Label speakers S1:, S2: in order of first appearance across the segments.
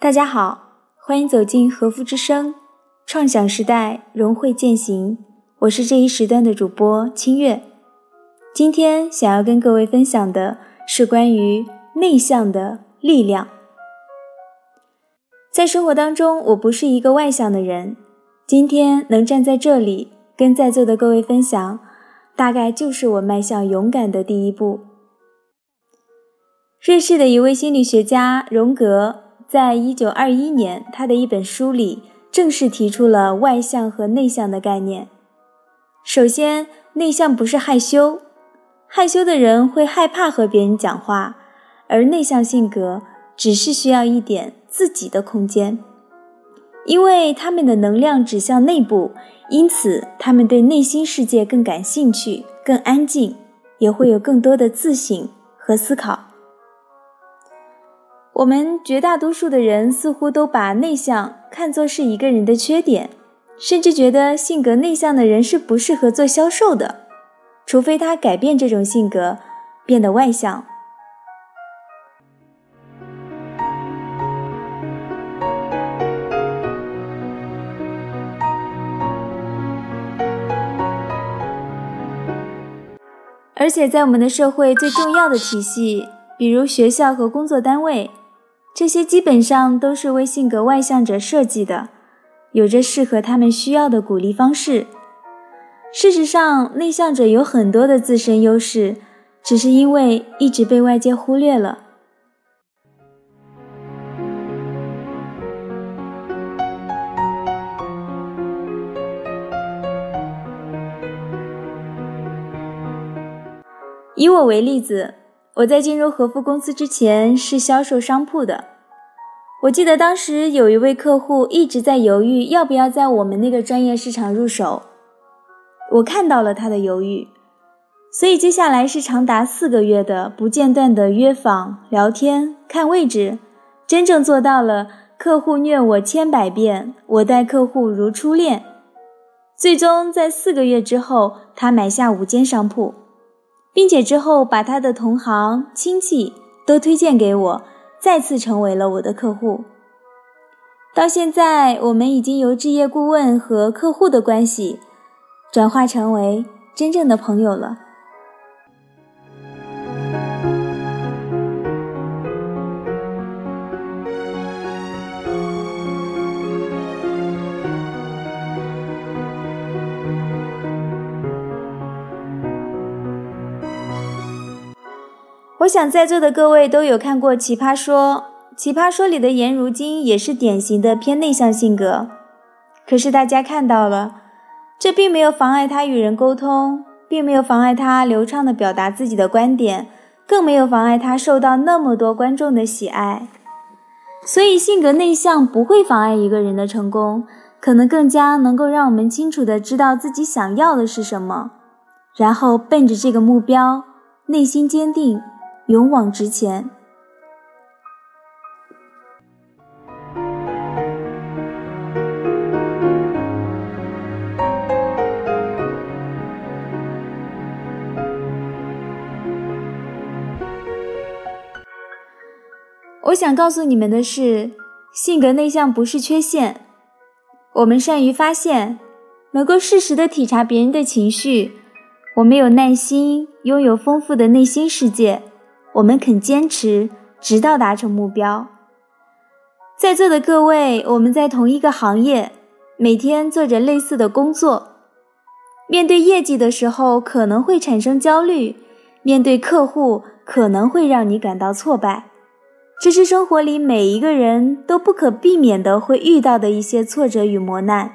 S1: 大家好，欢迎走进和富之声，创想时代，融汇践行。我是这一时段的主播清月。今天想要跟各位分享的是关于内向的力量。在生活当中，我不是一个外向的人，今天能站在这里跟在座的各位分享，大概就是我迈向勇敢的第一步。瑞士的一位心理学家荣格。在一九二一年，他的一本书里正式提出了外向和内向的概念。首先，内向不是害羞，害羞的人会害怕和别人讲话，而内向性格只是需要一点自己的空间，因为他们的能量指向内部，因此他们对内心世界更感兴趣、更安静，也会有更多的自省和思考。我们绝大多数的人似乎都把内向看作是一个人的缺点，甚至觉得性格内向的人是不适合做销售的，除非他改变这种性格，变得外向。而且在我们的社会最重要的体系，比如学校和工作单位。这些基本上都是为性格外向者设计的，有着适合他们需要的鼓励方式。事实上，内向者有很多的自身优势，只是因为一直被外界忽略了。以我为例子。我在进入和富公司之前是销售商铺的。我记得当时有一位客户一直在犹豫要不要在我们那个专业市场入手。我看到了他的犹豫，所以接下来是长达四个月的不间断的约访、聊天、看位置，真正做到了客户虐我千百遍，我待客户如初恋。最终在四个月之后，他买下五间商铺。并且之后把他的同行、亲戚都推荐给我，再次成为了我的客户。到现在，我们已经由置业顾问和客户的关系，转化成为真正的朋友了。我想在座的各位都有看过《奇葩说》，《奇葩说》里的颜如晶也是典型的偏内向性格。可是大家看到了，这并没有妨碍他与人沟通，并没有妨碍他流畅地表达自己的观点，更没有妨碍他受到那么多观众的喜爱。所以，性格内向不会妨碍一个人的成功，可能更加能够让我们清楚地知道自己想要的是什么，然后奔着这个目标，内心坚定。勇往直前。我想告诉你们的是，性格内向不是缺陷。我们善于发现，能够适时的体察别人的情绪，我们有耐心，拥有丰富的内心世界。我们肯坚持，直到达成目标。在座的各位，我们在同一个行业，每天做着类似的工作。面对业绩的时候，可能会产生焦虑；面对客户，可能会让你感到挫败。这是生活里每一个人都不可避免的会遇到的一些挫折与磨难。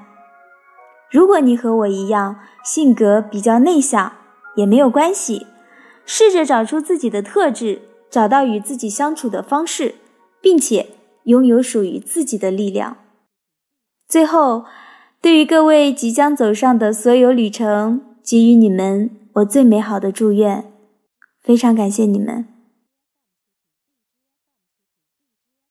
S1: 如果你和我一样，性格比较内向，也没有关系。试着找出自己的特质，找到与自己相处的方式，并且拥有属于自己的力量。最后，对于各位即将走上的所有旅程，给予你们我最美好的祝愿。非常感谢你们。